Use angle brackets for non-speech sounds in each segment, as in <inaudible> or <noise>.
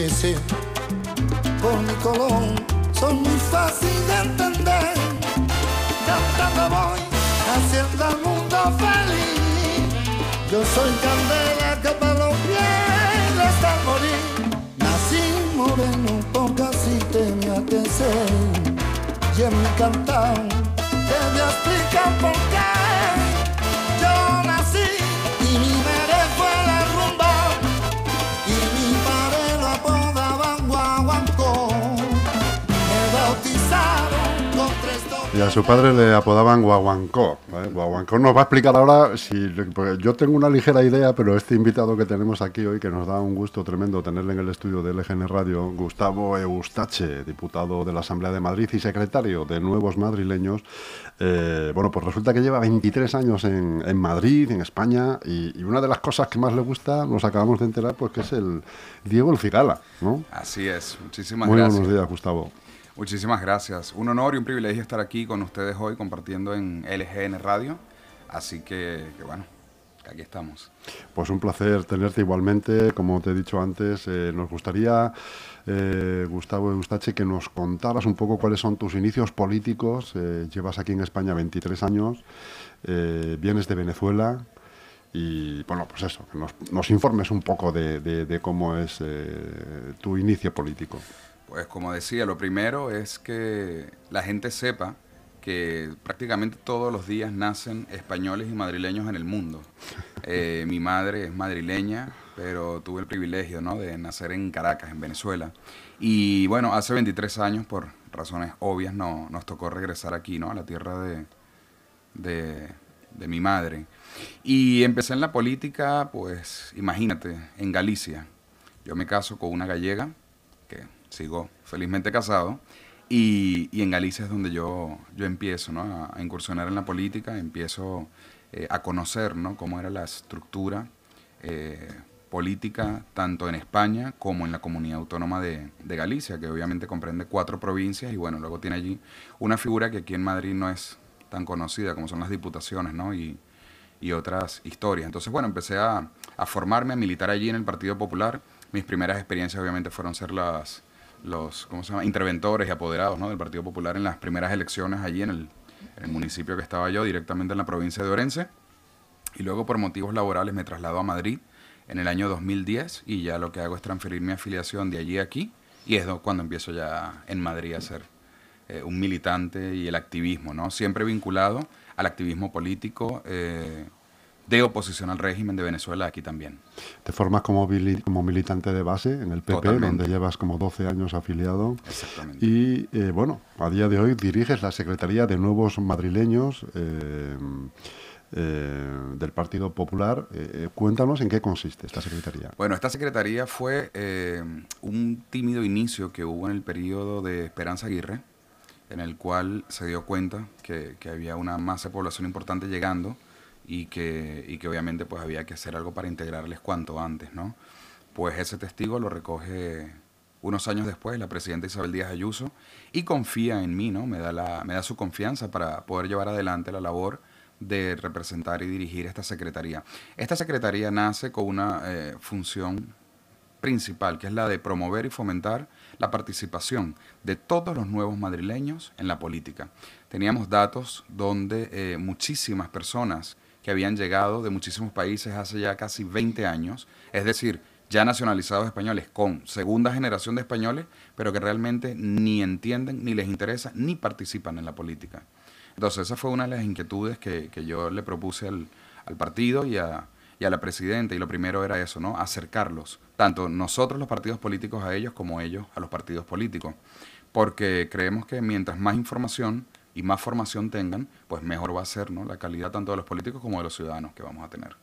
que sé, por mi color, son muy fácil de entender. Cantando voy, haciendo el mundo feliz. Yo soy candela que para los pies hasta morir. Nací moreno porque así tenía que ser. Y en mi cantar te voy a explicar por Y a su padre le apodaban Guaguancó. ¿vale? Guaguancó nos va a explicar ahora si. yo tengo una ligera idea, pero este invitado que tenemos aquí hoy, que nos da un gusto tremendo tenerle en el estudio de LGN Radio, Gustavo Eustache, diputado de la Asamblea de Madrid y secretario de Nuevos Madrileños. eh, bueno, pues resulta que lleva 23 años en, en Madrid, en España, y, y una de las cosas que más le gusta, nos acabamos de enterar, pues que es el Diego El Cigala, ¿no? Así es, muchísimas Muy gracias. buenos días, Gustavo. Muchísimas gracias. Un honor y un privilegio estar aquí con ustedes hoy compartiendo en LGN Radio. Así que, que bueno, aquí estamos. Pues un placer tenerte igualmente. Como te he dicho antes, eh, nos gustaría, eh, Gustavo Eustache, que nos contaras un poco cuáles son tus inicios políticos. Eh, llevas aquí en España 23 años, eh, vienes de Venezuela y, bueno, pues eso, que nos, nos informes un poco de, cómo es tu inicio político. Pues como decía, lo primero es que la gente sepa que prácticamente todos los días nacen españoles y madrileños en el mundo. <laughs> Eh, mi madre es madrileña, pero tuve el privilegio ¿no? de nacer en Caracas, en Venezuela. Y bueno, hace 23 años, por razones obvias, no, nos tocó regresar aquí, ¿no? a la tierra de, de, de mi madre. Y empecé en la política, pues imagínate, en Galicia. Yo me caso con una gallega, sigo felizmente casado, y, y en Galicia es donde yo, yo empiezo ¿no? a, a incursionar en la política, empiezo eh, a conocer ¿no? cómo era la estructura eh, política tanto en España como en la comunidad autónoma de, de Galicia, que obviamente comprende cuatro provincias y bueno, luego tiene allí una figura que aquí en Madrid no es tan conocida como son las diputaciones ¿no? y, y otras historias. Entonces, bueno, empecé a, a formarme, a militar allí en el Partido Popular. Mis primeras experiencias obviamente fueron ser las, los ¿cómo se llama? interventores y apoderados ¿no? del Partido Popular en las primeras elecciones allí en el, municipio que estaba yo, directamente en la provincia de Orense. Y luego por motivos laborales me traslado a Madrid en el año 2010 y ya lo que hago es transferir mi afiliación de allí a aquí y es do- cuando empiezo ya en Madrid a ser eh, un militante y el activismo, ¿no? Siempre vinculado al activismo político eh, de oposición al régimen de Venezuela aquí también. Te formas como, como militante de base en el PP, Totalmente. donde llevas como 12 años afiliado. Exactamente. Y eh, bueno, a día de hoy diriges la Secretaría de Nuevos Madrileños eh, eh, del Partido Popular. Eh, eh, cuéntanos en qué consiste esta Secretaría. Bueno, esta secretaría fue eh, un tímido inicio que hubo en el periodo de Esperanza Aguirre, en el cual se dio cuenta que, que había una masa de población importante llegando y que, y que obviamente pues había que hacer algo para integrarles cuanto antes, ¿no? Pues ese testigo lo recoge unos años después la presidenta Isabel Díaz Ayuso y confía en mí, ¿no? Me da, la, me da su confianza para poder llevar adelante la labor de representar y dirigir esta secretaría. Esta secretaría nace con una eh, función principal, que es la de promover y fomentar la participación de todos los nuevos madrileños en la política. Teníamos datos donde eh, muchísimas personas habían llegado de muchísimos países hace ya casi 20 años, es decir, ya nacionalizados españoles con segunda generación de españoles, pero que realmente ni entienden, ni les interesa, ni participan en la política. Entonces esa fue una de las inquietudes que, que yo le propuse al, al partido y a, y a la presidenta, y lo primero era eso, ¿no? Acercarlos, tanto nosotros los partidos políticos a ellos como ellos a los partidos políticos, porque creemos que mientras más información y más formación tengan, pues mejor va a ser ¿no? la calidad tanto de los políticos como de los ciudadanos que vamos a tener.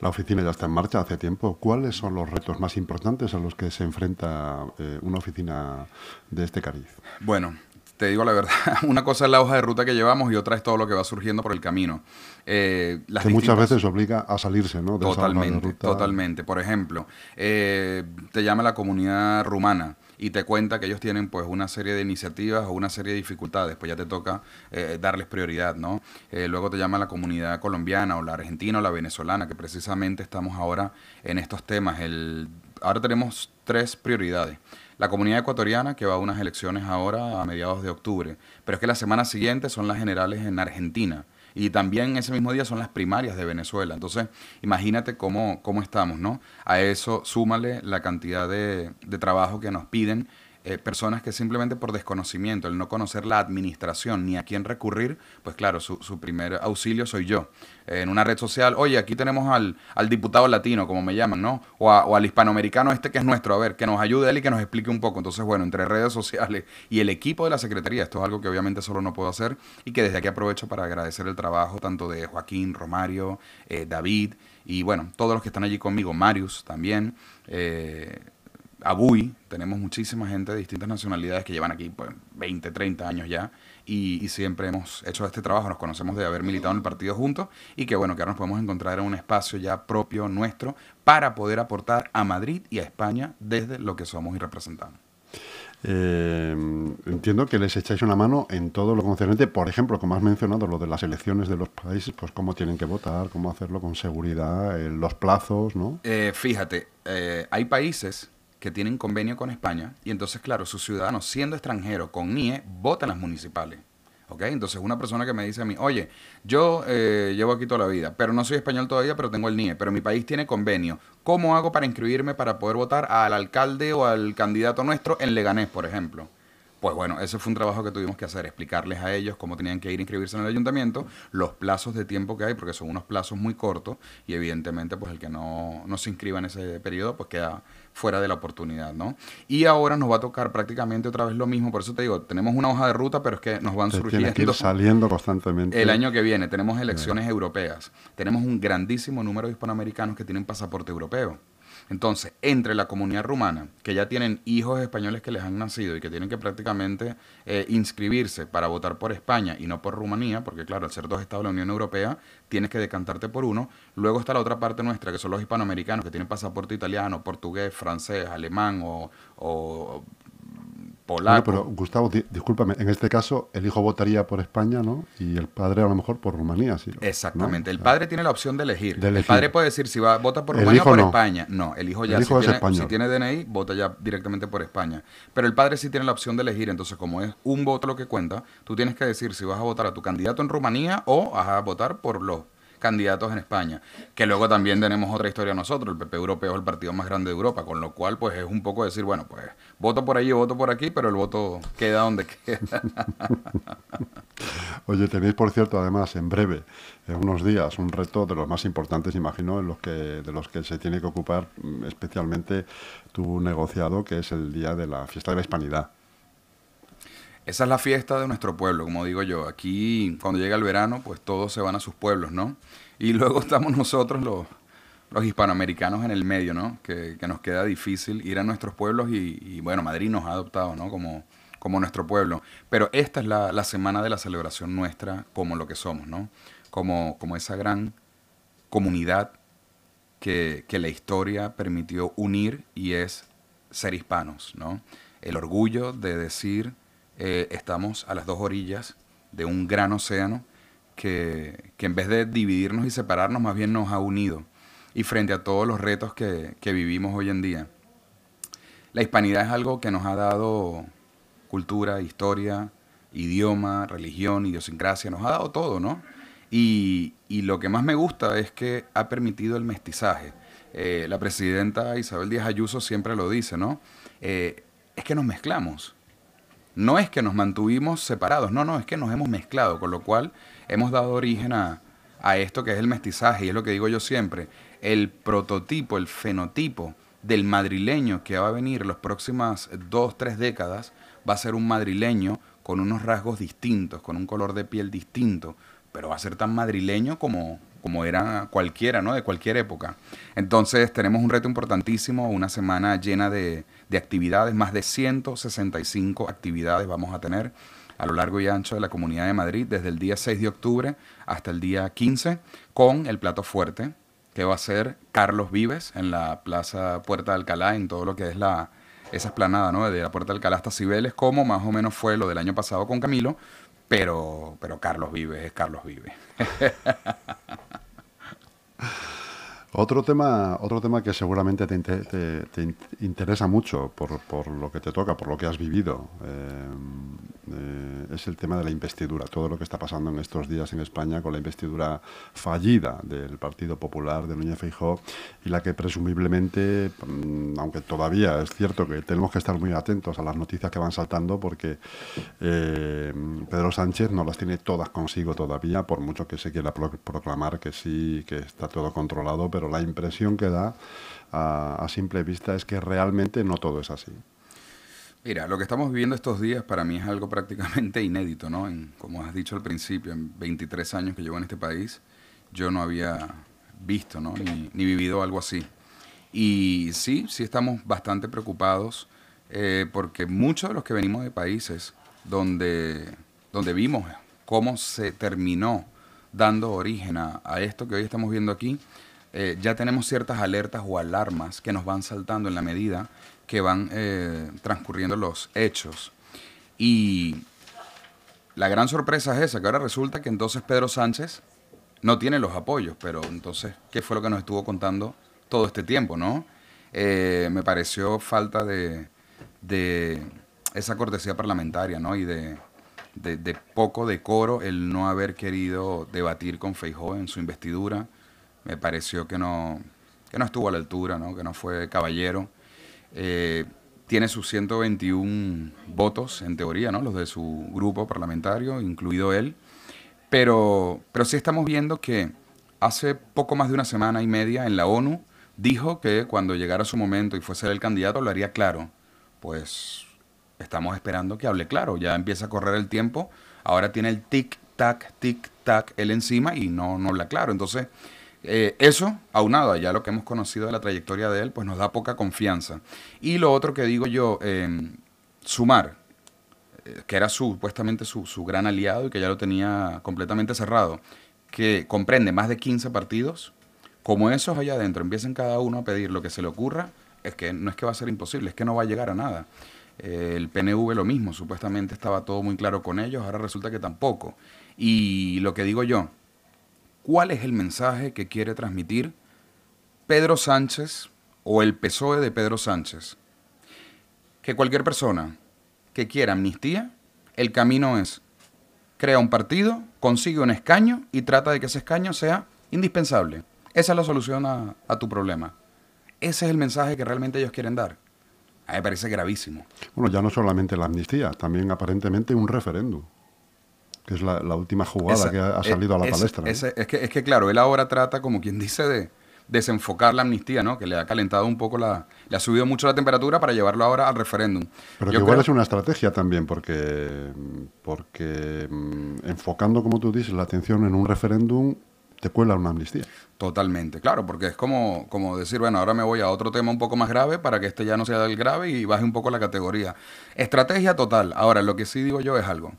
La oficina ya está en marcha hace tiempo. ¿Cuáles son los retos más importantes a los que se enfrenta eh, una oficina de este cariz? Bueno, te digo la verdad, <laughs> una cosa es la hoja de ruta que llevamos y otra es todo lo que va surgiendo por el camino. Eh, las que muchas veces obliga a salirse ¿no? de esa hoja de Totalmente, ruta. totalmente. Por ejemplo, eh, te llama la comunidad rumana y te cuenta que ellos tienen pues una serie de iniciativas o una serie de dificultades, pues ya te toca eh, darles prioridad, ¿no? Eh, luego te llama la comunidad colombiana o la argentina o la venezolana, que precisamente estamos ahora en estos temas. El, ahora tenemos tres prioridades. La comunidad ecuatoriana, que va a unas elecciones ahora a mediados de octubre, pero es que la semana siguiente son las generales en Argentina. Y también ese mismo día son las primarias de Venezuela. Entonces, imagínate cómo, cómo estamos, ¿no? A eso súmale la cantidad de, de trabajo que nos piden eh, personas que simplemente por desconocimiento, el no conocer la administración ni a quién recurrir, pues claro, su, su primer auxilio soy yo. Eh, en una red social, oye, aquí tenemos al, al diputado latino, como me llaman, ¿no? O, o, al hispanoamericano este que es nuestro, a ver, que nos ayude él y que nos explique un poco. Entonces, bueno, entre redes sociales y el equipo de la Secretaría, esto es algo que obviamente solo no puedo hacer y que desde aquí aprovecho para agradecer el trabajo tanto de Joaquín, Romario, eh, David y bueno, todos los que están allí conmigo, Marius también. Eh, Abuy, tenemos muchísima gente de distintas nacionalidades que llevan aquí pues, 20, 30 años ya y, y, siempre hemos hecho este trabajo, nos conocemos de haber militado en el partido juntos y que bueno, que ahora nos podemos encontrar en un espacio ya propio nuestro para poder aportar a Madrid y a España desde lo que somos y representamos. Eh, entiendo que les echáis una mano en todo lo concerniente, por ejemplo, como has mencionado, lo de las elecciones de los países, pues cómo tienen que votar, cómo hacerlo con seguridad, eh, los plazos, ¿no? Eh, fíjate, hay países que tienen convenio con España y entonces, claro, sus ciudadanos, siendo extranjeros con NIE, votan las municipales. ¿Ok? Entonces, una persona que me dice a mí, oye, yo eh, llevo aquí toda la vida, pero no soy español todavía, pero tengo el NIE, pero mi país tiene convenio. ¿Cómo hago para inscribirme para poder votar al alcalde o al candidato nuestro en Leganés, por ejemplo? Pues bueno, ese fue un trabajo que tuvimos que hacer, explicarles a ellos cómo tenían que ir a inscribirse en el ayuntamiento, los plazos de tiempo que hay, porque son unos plazos muy cortos y evidentemente pues el que no, no se inscriba en ese periodo pues queda fuera de la oportunidad, ¿no? Y ahora nos va a tocar prácticamente otra vez lo mismo, por eso te digo, tenemos una hoja de ruta, pero es que nos van surgiendo... que ir saliendo constantemente. El año que viene tenemos elecciones europeas, tenemos un grandísimo número de hispanoamericanos que tienen pasaporte europeo. Entonces, entre la comunidad rumana, que ya tienen hijos españoles que les han nacido y que tienen que prácticamente eh, inscribirse para votar por España y no por Rumanía, porque claro, al ser dos estados de la Unión Europea, tienes que decantarte por uno. Luego está la otra parte nuestra, que son los hispanoamericanos, que tienen pasaporte italiano, portugués, francés, alemán o, o polaco. Bueno, pero Gustavo, di- discúlpame, en este caso el hijo votaría por España, ¿no? Y el padre a lo mejor por Rumanía, sí. Exactamente. ¿no? El padre tiene la opción de elegir. De El padre puede decir si va vota por Rumanía o por no. España. No, el hijo ya El hijo si, es tiene, si tiene DNI, vota ya directamente por España. Pero el padre sí tiene la opción de elegir. Entonces, como es un voto lo que cuenta, tú tienes que decir si vas a votar a tu candidato en Rumanía o vas a votar por los candidatos en España. Que luego también tenemos otra historia nosotros. El PP Europeo es el partido más grande de Europa, con lo cual pues es un poco decir, bueno, pues voto por allí voto por aquí, pero el voto queda donde <laughs> queda. Oye, tenéis, por cierto, además, en breve, en unos días, un reto de los más importantes, imagino, en los que, de los que se tiene que ocupar mm, especialmente tu negociado, que es el día de la fiesta de la hispanidad. Esa es la fiesta de nuestro pueblo, como digo yo. Aquí, cuando llega el verano, pues todos se van a sus pueblos, ¿no? Y <laughs> luego estamos nosotros, los, hispanoamericanos, en el medio, ¿no? Que, que nos queda difícil ir a nuestros pueblos y, y, bueno, Madrid nos ha adoptado, ¿no? Como, como nuestro pueblo. Pero esta es la, la semana de la celebración nuestra como lo que somos, ¿no? Como, como esa gran comunidad que, que la historia permitió unir y es ser hispanos, ¿no? El orgullo de decir eh, estamos a las dos orillas de un gran océano que, que, en vez de dividirnos y separarnos, más bien nos ha unido. Y frente a todos los retos que, que, vivimos hoy en día, la hispanidad es algo que nos ha dado cultura, historia, idioma, religión, idiosincrasia, nos ha dado todo, ¿no? Y, y lo que más me gusta es que ha permitido el mestizaje. Eh, la presidenta Isabel Díaz Ayuso siempre lo dice, ¿no? Eh, es que nos mezclamos no es que nos mantuvimos separados, no, no, es que nos hemos mezclado, con lo cual hemos dado origen a, esto que es el mestizaje, y es lo que digo yo siempre, el prototipo, el fenotipo del madrileño que va a venir las próximas dos, tres décadas, va a ser un madrileño con unos rasgos distintos, con un color de piel distinto, pero va a ser tan madrileño como, como era cualquiera, ¿no? De cualquier época. Entonces tenemos un reto importantísimo, una semana llena de, de actividades, más de 165 actividades vamos a tener a lo largo y ancho de la Comunidad de Madrid, desde el día 6 de octubre hasta el día 15, con el plato fuerte, que va a ser Carlos Vives en la Plaza Puerta de Alcalá, en todo lo que es la, esa esplanada, ¿no? De la Puerta del Alcalá hasta Cibeles, como más o menos fue lo del año pasado con Camilo, pero, pero Carlos Vives es Carlos Vives. <laughs> Otro tema, otro tema que seguramente te, te, interesa mucho por, por, lo que te toca, por lo que has vivido, eh, eh, es el tema de la investidura. Todo lo que está pasando en estos días en España con la investidura fallida del Partido Popular de Núñez Feijóo y la que presumiblemente, mm, aunque todavía es cierto que tenemos que estar muy atentos a las noticias que van saltando porque eh, Pedro Sánchez no las tiene todas consigo todavía, por mucho que se quiera proclamar que sí, que está todo controlado, pero la impresión que da a, simple vista es que realmente no todo es así. Mira, lo que estamos viviendo estos días para mí es algo prácticamente <laughs> inédito, ¿no? En, como has dicho al principio, en 23 años que llevo en este país, yo no había visto, ¿no? Ni, vivido algo así. Y sí, sí estamos bastante preocupados eh, porque muchos de los que venimos de países donde, donde vimos cómo se terminó dando origen a, a esto que hoy estamos viendo aquí, eh, ya tenemos ciertas alertas o alarmas que nos van saltando en la medida que van eh, transcurriendo los hechos. Y la gran sorpresa es esa, que ahora resulta que entonces Pedro Sánchez no tiene los apoyos, pero entonces, ¿qué fue lo que nos estuvo contando todo este tiempo, no? Eh, me pareció falta de, esa cortesía parlamentaria, ¿no? Y de, de, poco decoro el no haber querido debatir con Feijóo en su investidura me pareció que no, que no estuvo a la altura, ¿no? que no fue caballero. Eh, tiene sus 121 votos, en teoría, ¿no? los de su grupo parlamentario, incluido él. Pero, pero sí estamos viendo que hace poco más de una semana y media en la ONU dijo que cuando llegara su momento y fuese el candidato lo haría claro. Pues estamos esperando que hable claro. Ya empieza a correr el tiempo. Ahora tiene el tic-tac, tic-tac él encima y no, no habla claro. Entonces, eh, eso, aunado a ya lo que hemos conocido de la trayectoria de él, pues nos da poca confianza. Y lo otro que digo yo, em, Sumar, eh, que era supuestamente su, su, gran aliado y que ya lo tenía completamente cerrado, que comprende más de 15 partidos, como esos allá adentro empiecen cada uno a pedir lo que se le ocurra, es que no es que va a ser imposible, es que no va a llegar a nada. Eh, el PNV lo mismo, supuestamente estaba todo muy claro con ellos, ahora resulta que tampoco. Y lo que digo yo, cuál es el mensaje que quiere transmitir Pedro Sánchez o el PSOE de Pedro Sánchez. Que cualquier persona que quiera amnistía, el camino es crea un partido, consigue un escaño y trata de que ese escaño sea indispensable. Esa es la solución a, tu problema. Ese es el mensaje que realmente ellos quieren dar. A mí me parece gravísimo. Bueno, ya no solamente la amnistía, también aparentemente un referéndum que es la, última jugada que ha, salido a la palestra. es, que, es que, claro, él ahora trata, como quien dice, de desenfocar la amnistía, ¿no? Que le ha calentado un poco la... Le ha subido mucho la temperatura para llevarlo ahora al referéndum. Pero que igual es una estrategia también, porque, porque mm, enfocando, como tú dices, la atención en un referéndum, te cuela una amnistía. Totalmente, claro, porque es como, como decir, bueno, ahora me voy a otro tema un poco más grave para que este ya no sea del grave y baje un poco la categoría. Estrategia total. Ahora, lo que sí digo yo es algo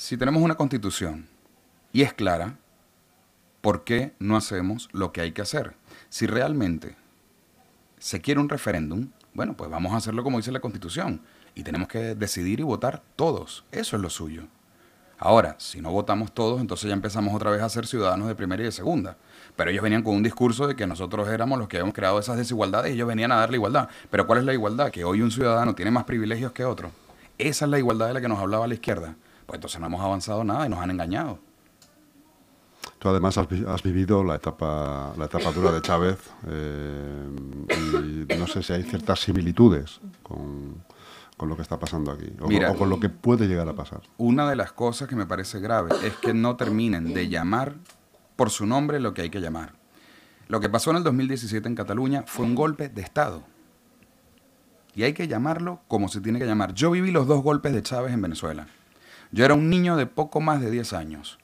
si tenemos una constitución y es clara, ¿por qué no hacemos lo que hay que hacer? Si realmente se quiere un referéndum, bueno, pues vamos a hacerlo como dice la constitución y tenemos que decidir y votar todos. Eso es lo suyo. Ahora, si no votamos todos, entonces ya empezamos otra vez a ser ciudadanos de primera y de segunda. Pero ellos venían con un discurso de que nosotros éramos los que habíamos creado esas desigualdades y ellos venían a darle igualdad. Pero ¿cuál es la igualdad? Que hoy un ciudadano tiene más privilegios que otro. Esa es la igualdad de la que nos hablaba la izquierda pues entonces no hemos avanzado nada y nos han engañado. Tú además has, vivido la etapa, la etapa dura de Chávez eh, y no sé si hay ciertas similitudes con, lo que está pasando aquí o, con lo que puede llegar a pasar. Una de las cosas que me parece grave es que no terminen de llamar por su nombre lo que hay que llamar. Lo que pasó en el 2017 en Cataluña fue un golpe de Estado. Y hay que llamarlo como se tiene que llamar. Yo viví los dos golpes de Chávez en Venezuela. Yo era un niño de poco más de 10 años.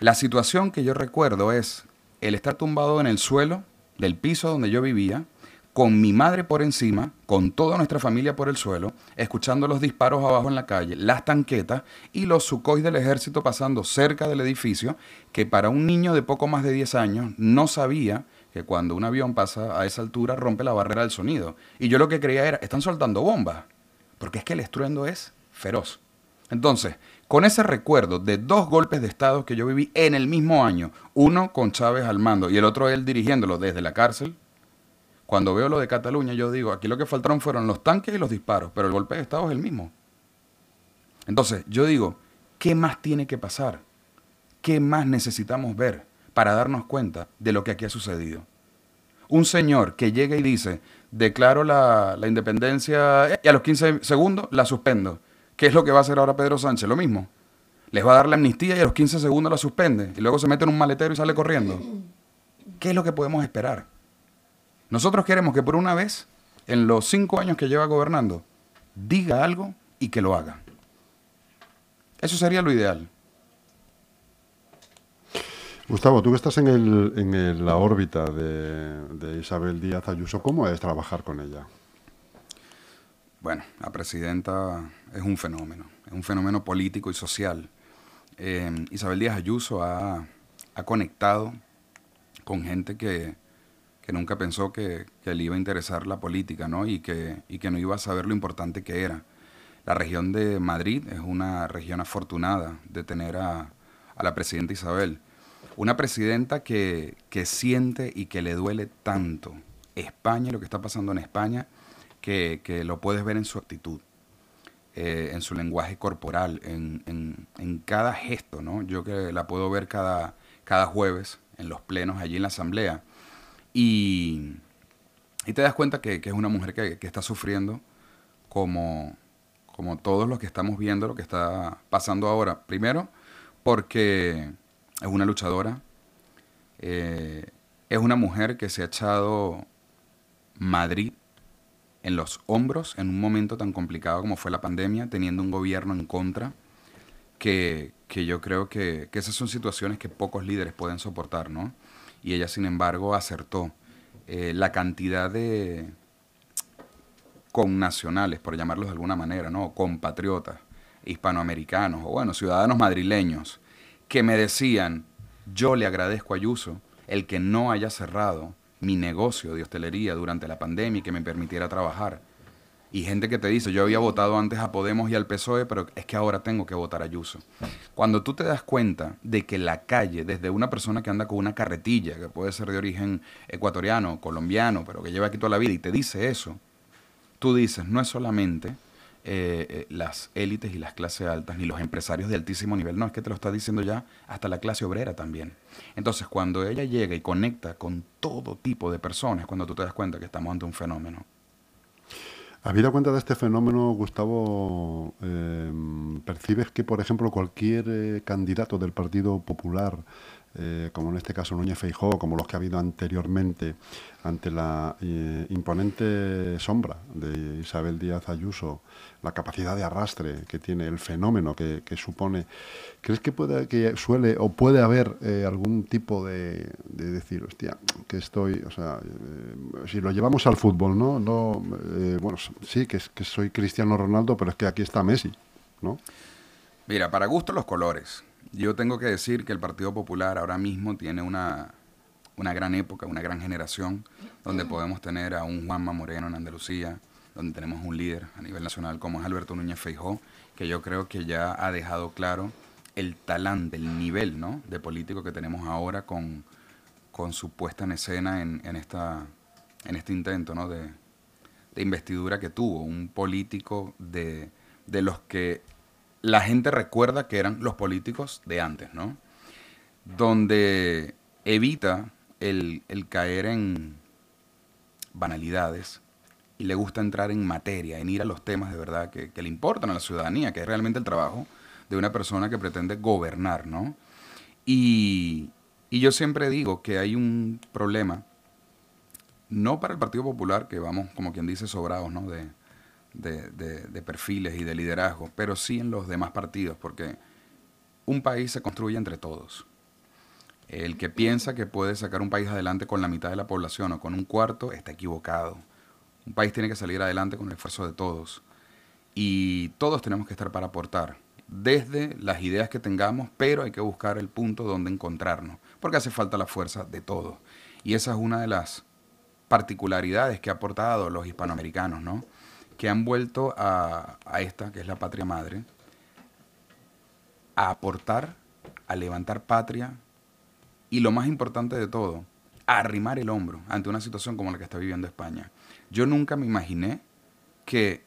La situación que yo recuerdo es el estar tumbado en el suelo del piso donde yo vivía, con mi madre por encima, con toda nuestra familia por el suelo, escuchando los disparos abajo en la calle, las tanquetas y los sucois del ejército pasando cerca del edificio, que para un niño de poco más de 10 años no sabía que cuando un avión pasa a esa altura rompe la barrera del sonido. Y yo lo que creía era, están soltando bombas, porque es que el estruendo es feroz. Entonces, con ese recuerdo de dos golpes de Estado que yo viví en el mismo año, uno con Chávez al mando y el otro él dirigiéndolo desde la cárcel, cuando veo lo de Cataluña yo digo, aquí lo que faltaron fueron los tanques y los disparos, pero el golpe de Estado es el mismo. Entonces, yo digo, ¿qué más tiene que pasar? ¿Qué más necesitamos ver para darnos cuenta de lo que aquí ha sucedido? Un señor que llega y dice, declaro la, la independencia y a los 15 segundos la suspendo ¿Qué es lo que va a hacer ahora Pedro Sánchez? Lo mismo. Les va a dar la amnistía y a los 15 segundos la suspende. Y luego se mete en un maletero y sale corriendo. ¿Qué es lo que podemos esperar? Nosotros queremos que por una vez, en los cinco años que lleva gobernando, diga algo y que lo haga. Eso sería lo ideal. Gustavo, tú que estás en, el, en la órbita de, de Isabel Díaz Ayuso, ¿cómo es trabajar con ella? Bueno, la presidenta es un fenómeno, es un fenómeno político y social. Eh, Isabel Díaz Ayuso ha, conectado con gente que, nunca pensó que, le iba a interesar la política ¿no? Y, que, y que no iba a saber lo importante que era. La región de Madrid es una región afortunada de tener a, a la presidenta Isabel. Una presidenta que, que siente y que le duele tanto España lo que está pasando en España que, lo puedes ver en su actitud, eh, en su lenguaje corporal, en, cada gesto, ¿no? Yo que la puedo ver cada, cada jueves en los plenos allí en la asamblea. Y, te das cuenta que, es una mujer que, está sufriendo como, como todos los que estamos viendo lo que está pasando ahora. Primero, porque es una luchadora, eh, es una mujer que se ha echado Madrid en los hombros en un momento tan complicado como fue la pandemia, teniendo un gobierno en contra, que, yo creo que, esas son situaciones que pocos líderes pueden soportar, ¿no? Y ella, sin embargo, acertó. Eh, la cantidad de connacionales, por llamarlos de alguna manera, ¿no? Compatriotas, hispanoamericanos, o bueno, ciudadanos madrileños, que me decían, yo le agradezco a Ayuso el que no haya cerrado mi negocio de hostelería durante la pandemia y que me permitiera trabajar. Y gente que te dice, yo había votado antes a Podemos y al PSOE, pero es que ahora tengo que votar a Ayuso. Cuando tú te das cuenta de que la calle, desde una persona que anda con una carretilla, que puede ser de origen ecuatoriano, colombiano, pero que lleva aquí toda la vida, y te dice eso, tú dices, no es solamente eh, eh, las élites y las clases altas, ni los empresarios de altísimo nivel. No, es que te lo está diciendo ya hasta la clase obrera también. Entonces, cuando ella llega y conecta con todo tipo de personas, cuando tú te das cuenta que estamos ante un fenómeno. Habida cuenta de este fenómeno, Gustavo, eh, ¿percibes que, por ejemplo, cualquier candidato del Partido Popular eh, como en este caso Núñez Feijó, como los que ha habido anteriormente, ante la eh, imponente sombra de Isabel Díaz Ayuso, la capacidad de arrastre que tiene, el fenómeno que, supone, ¿crees que, puede, que suele o puede haber eh, algún tipo de, decir, hostia, que estoy, o sea, si lo llevamos al fútbol, ¿no? no bueno, sí, que, que soy Cristiano Ronaldo, pero es que aquí está Messi, ¿no? Mira, para gusto los colores. Yo tengo que decir que el Partido Popular ahora mismo tiene una, gran época, una gran generación, donde podemos tener a un Juanma Moreno en Andalucía, donde tenemos un líder a nivel nacional como es Alberto Núñez Feijó, que yo creo que ya ha dejado claro el talante, el nivel ¿no? de político que tenemos ahora con, su puesta en escena en, esta, en este intento ¿no? de, investidura que tuvo, un político de, de los que la gente recuerda que eran los políticos de antes, ¿no? Donde evita el, caer en banalidades y le gusta entrar en materia, en ir a los temas de verdad que, le importan a la ciudadanía, que es realmente el trabajo de una persona que pretende gobernar, ¿no? Y, y yo siempre digo que hay un problema, no para el Partido Popular, que vamos, como quien dice, sobrados, ¿no? De, de, perfiles y de liderazgo, pero sí en los demás partidos, porque un país se construye entre todos. El que piensa que puede sacar un país adelante con la mitad de la población o con un cuarto está equivocado. Un país tiene que salir adelante con el esfuerzo de todos. Y todos tenemos que estar para aportar, desde las ideas que tengamos, pero hay que buscar el punto donde encontrarnos, porque hace falta la fuerza de todos. Y esa es una de las particularidades que ha aportado los hispanoamericanos, ¿no? Que han vuelto a, esta, que es la patria madre, a aportar, a levantar patria y lo más importante de todo, a arrimar el hombro ante una situación como la que está viviendo España. Yo nunca me imaginé que,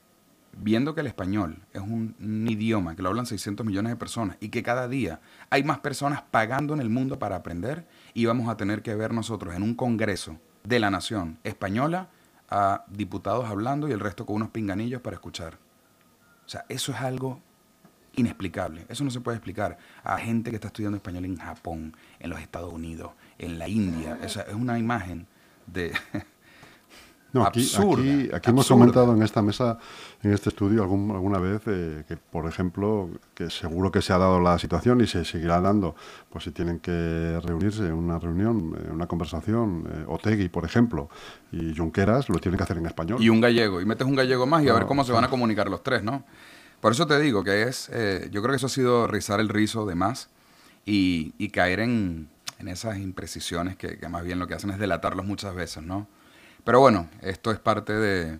viendo que el español es un, un, idioma que lo hablan 600 millones de personas y que cada día hay más personas pagando en el mundo para aprender, íbamos a tener que ver nosotros en un congreso de la nación española a diputados hablando y el resto con unos pinganillos para escuchar. O sea, eso es algo inexplicable. Eso no se puede explicar a gente que está estudiando español en Japón, en los Estados Unidos, en la India. Esa es una imagen de... <laughs> No, aquí, aquí, aquí hemos comentado en esta mesa, en este estudio, algún, alguna vez eh, que, por ejemplo, que seguro que se ha dado la situación y se seguirá dando, pues si tienen que reunirse en una reunión, en una conversación, eh, Otegui, por ejemplo, y Junqueras, lo tienen que hacer en español. Y un gallego, y metes un gallego más y a ver cómo se van a comunicar los tres, ¿no? Por eso te digo que es, eh, yo creo que eso ha sido rizar el rizo de más y, y caer en, en, esas imprecisiones que, que, más bien lo que hacen es delatarlos muchas veces, ¿no? Pero bueno, esto es parte de,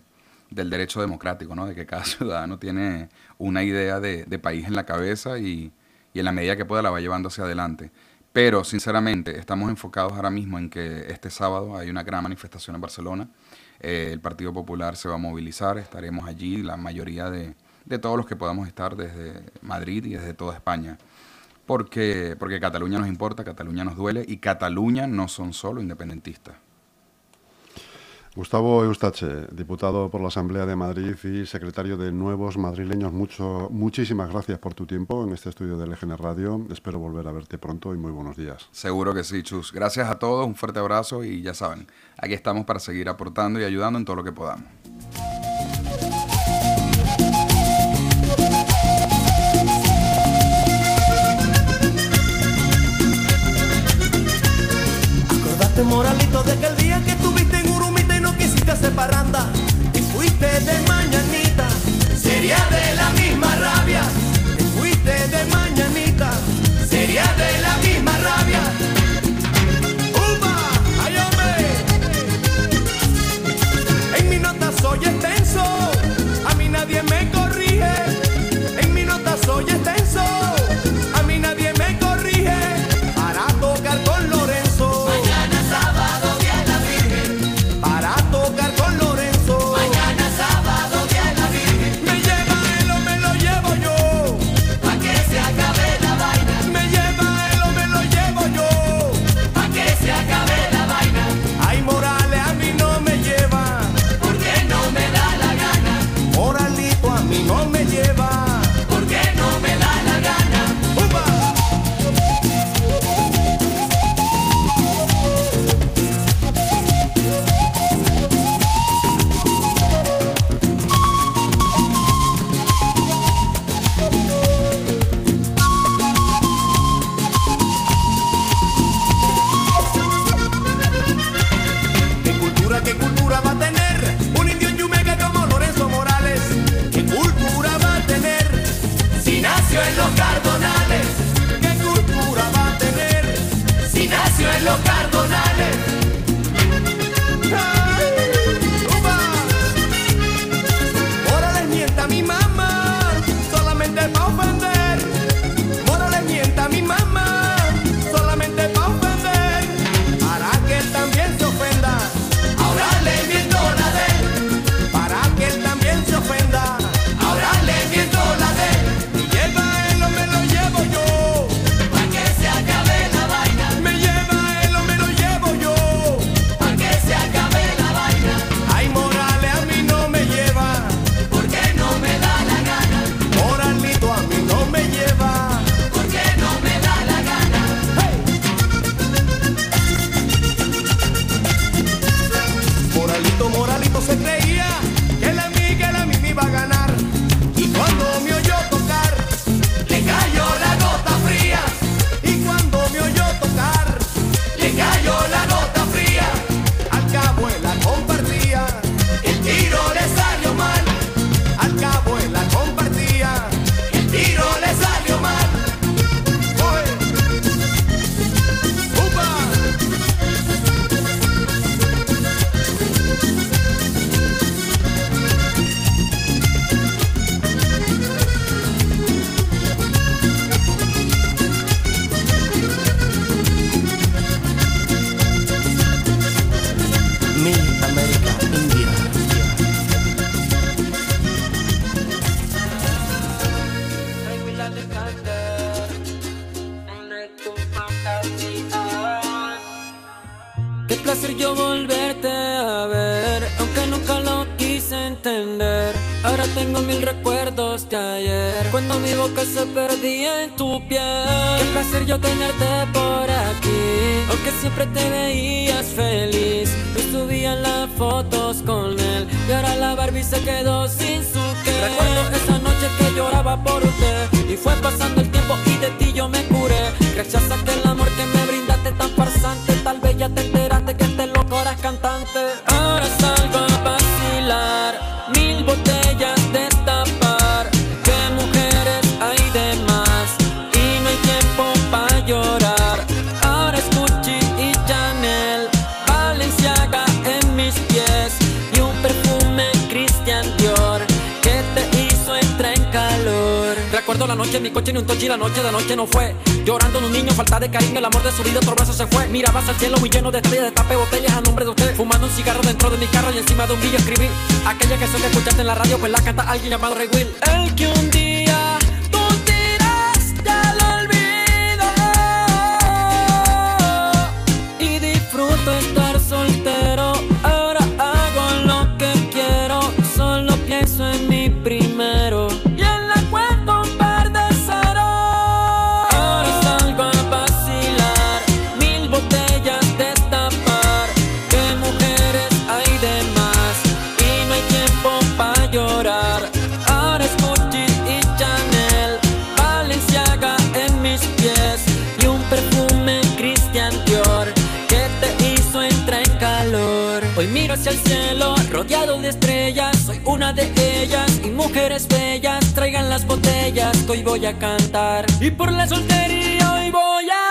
del derecho democrático, ¿no? De que cada <laughs> ciudadano tiene una idea de, país en la cabeza y, y, en la medida que pueda la va llevando hacia adelante. Pero, sinceramente, estamos enfocados ahora mismo en que este sábado hay una gran manifestación en Barcelona. Eh, el Partido Popular se va a movilizar, estaremos allí, la mayoría de, de todos los que podamos estar desde Madrid y desde toda España. Porque, porque Cataluña nos importa, Cataluña nos duele y Cataluña no son solo independentistas. Gustavo Eustache, diputado por la Asamblea de Madrid y secretario de Nuevos Madrileños, mucho, muchísimas gracias por tu tiempo en este estudio de LGN Radio. Espero volver a verte pronto y muy buenos días. Seguro que sí, Chus. Gracias a todos, un fuerte abrazo y ya saben, aquí estamos para seguir aportando y ayudando en todo lo que podamos. moralito de que el día hacer parranda y fuiste de mañanita, sería de la misma rabia. Recuerdos de ayer, cuando mi boca se perdía en tu piel. Qué placer yo tenerte por aquí, aunque siempre te veías feliz. Yo subía las fotos con él, y ahora la Barbie se quedó sin su que. Recuerdo esa noche que lloraba por usted, y fue pasando el tiempo y de ti yo me curé. Gracias a que Coche ni un tochi, la noche de noche no fue. Llorando en un niño, falta de cariño, el amor de su vida, otro brazo se fue. Mirabas al cielo muy lleno de estrellas, de tape botellas a nombre de usted. Fumando un cigarro dentro de mi carro y encima de un billo escribí aquella canción que escuchaste en la radio, pues la canta alguien llamado Ray Will. El que un día estrellas, soy una de ellas. Y mujeres bellas traigan las botellas hoy voy a cantar. Y por la soltería hoy voy a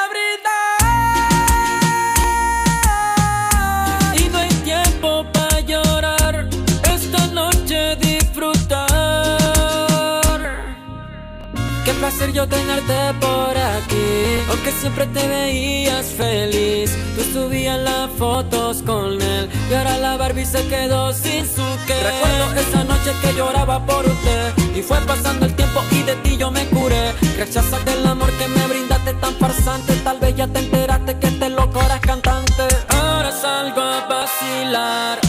placer yo tenerte por aquí, aunque siempre te veías feliz. Tú subías las fotos con él y ahora la Barbie se quedó sin su que. Recuerdo esa noche que lloraba por usted y fue pasando el tiempo y de ti yo me curé. Que el amor que me brindaste tan farsante, tal vez ya te enteraste que este loco eras cantante. Ahora salgo a vacilar,